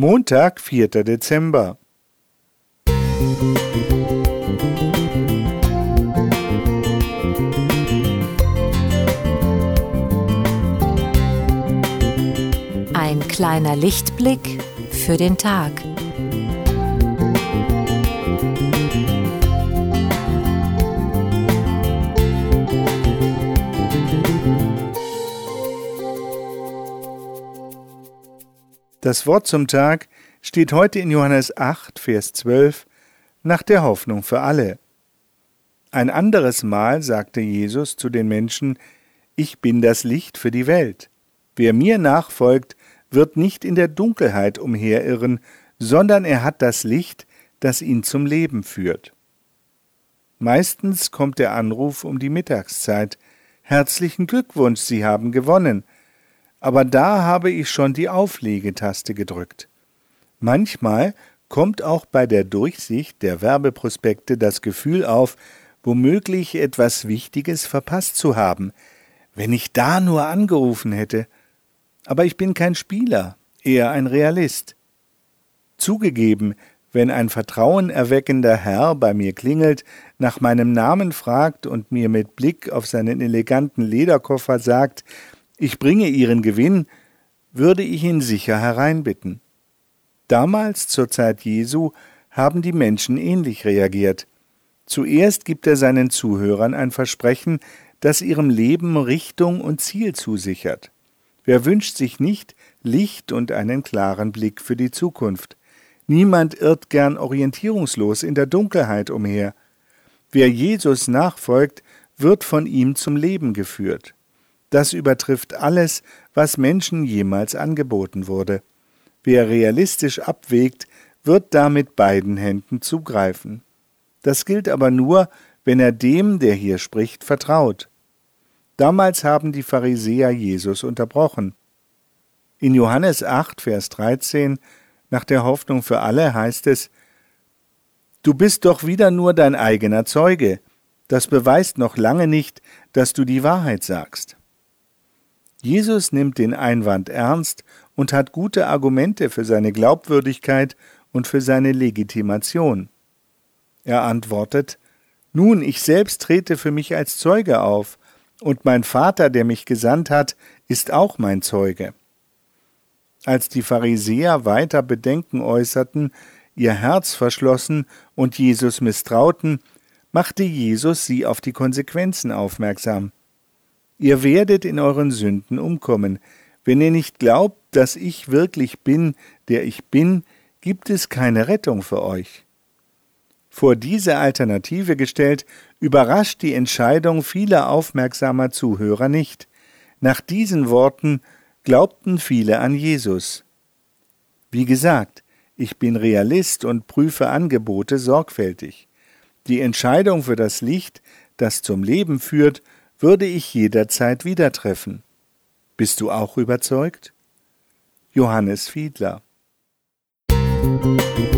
Montag, 4. Dezember. Ein kleiner Lichtblick für den Tag. Das Wort zum Tag steht heute in Johannes 8, Vers 12 nach der Hoffnung für alle. Ein anderes Mal sagte Jesus zu den Menschen, Ich bin das Licht für die Welt. Wer mir nachfolgt, wird nicht in der Dunkelheit umherirren, sondern er hat das Licht, das ihn zum Leben führt. Meistens kommt der Anruf um die Mittagszeit. Herzlichen Glückwunsch, Sie haben gewonnen aber da habe ich schon die Auflegetaste gedrückt. Manchmal kommt auch bei der Durchsicht der Werbeprospekte das Gefühl auf, womöglich etwas Wichtiges verpasst zu haben, wenn ich da nur angerufen hätte. Aber ich bin kein Spieler, eher ein Realist. Zugegeben, wenn ein vertrauenerweckender Herr bei mir klingelt, nach meinem Namen fragt und mir mit Blick auf seinen eleganten Lederkoffer sagt, ich bringe ihren Gewinn, würde ich ihn sicher hereinbitten. Damals zur Zeit Jesu haben die Menschen ähnlich reagiert. Zuerst gibt er seinen Zuhörern ein Versprechen, das ihrem Leben Richtung und Ziel zusichert. Wer wünscht sich nicht Licht und einen klaren Blick für die Zukunft? Niemand irrt gern orientierungslos in der Dunkelheit umher. Wer Jesus nachfolgt, wird von ihm zum Leben geführt. Das übertrifft alles, was Menschen jemals angeboten wurde. Wer realistisch abwägt, wird da mit beiden Händen zugreifen. Das gilt aber nur, wenn er dem, der hier spricht, vertraut. Damals haben die Pharisäer Jesus unterbrochen. In Johannes 8, Vers 13, nach der Hoffnung für alle, heißt es, Du bist doch wieder nur dein eigener Zeuge. Das beweist noch lange nicht, dass du die Wahrheit sagst. Jesus nimmt den Einwand ernst und hat gute Argumente für seine Glaubwürdigkeit und für seine Legitimation. Er antwortet Nun, ich selbst trete für mich als Zeuge auf, und mein Vater, der mich gesandt hat, ist auch mein Zeuge. Als die Pharisäer weiter Bedenken äußerten, ihr Herz verschlossen und Jesus misstrauten, machte Jesus sie auf die Konsequenzen aufmerksam. Ihr werdet in euren Sünden umkommen. Wenn ihr nicht glaubt, dass ich wirklich bin, der ich bin, gibt es keine Rettung für euch. Vor diese Alternative gestellt, überrascht die Entscheidung vieler aufmerksamer Zuhörer nicht. Nach diesen Worten glaubten viele an Jesus. Wie gesagt, ich bin Realist und prüfe Angebote sorgfältig. Die Entscheidung für das Licht, das zum Leben führt, würde ich jederzeit wieder treffen. Bist du auch überzeugt? Johannes Fiedler Musik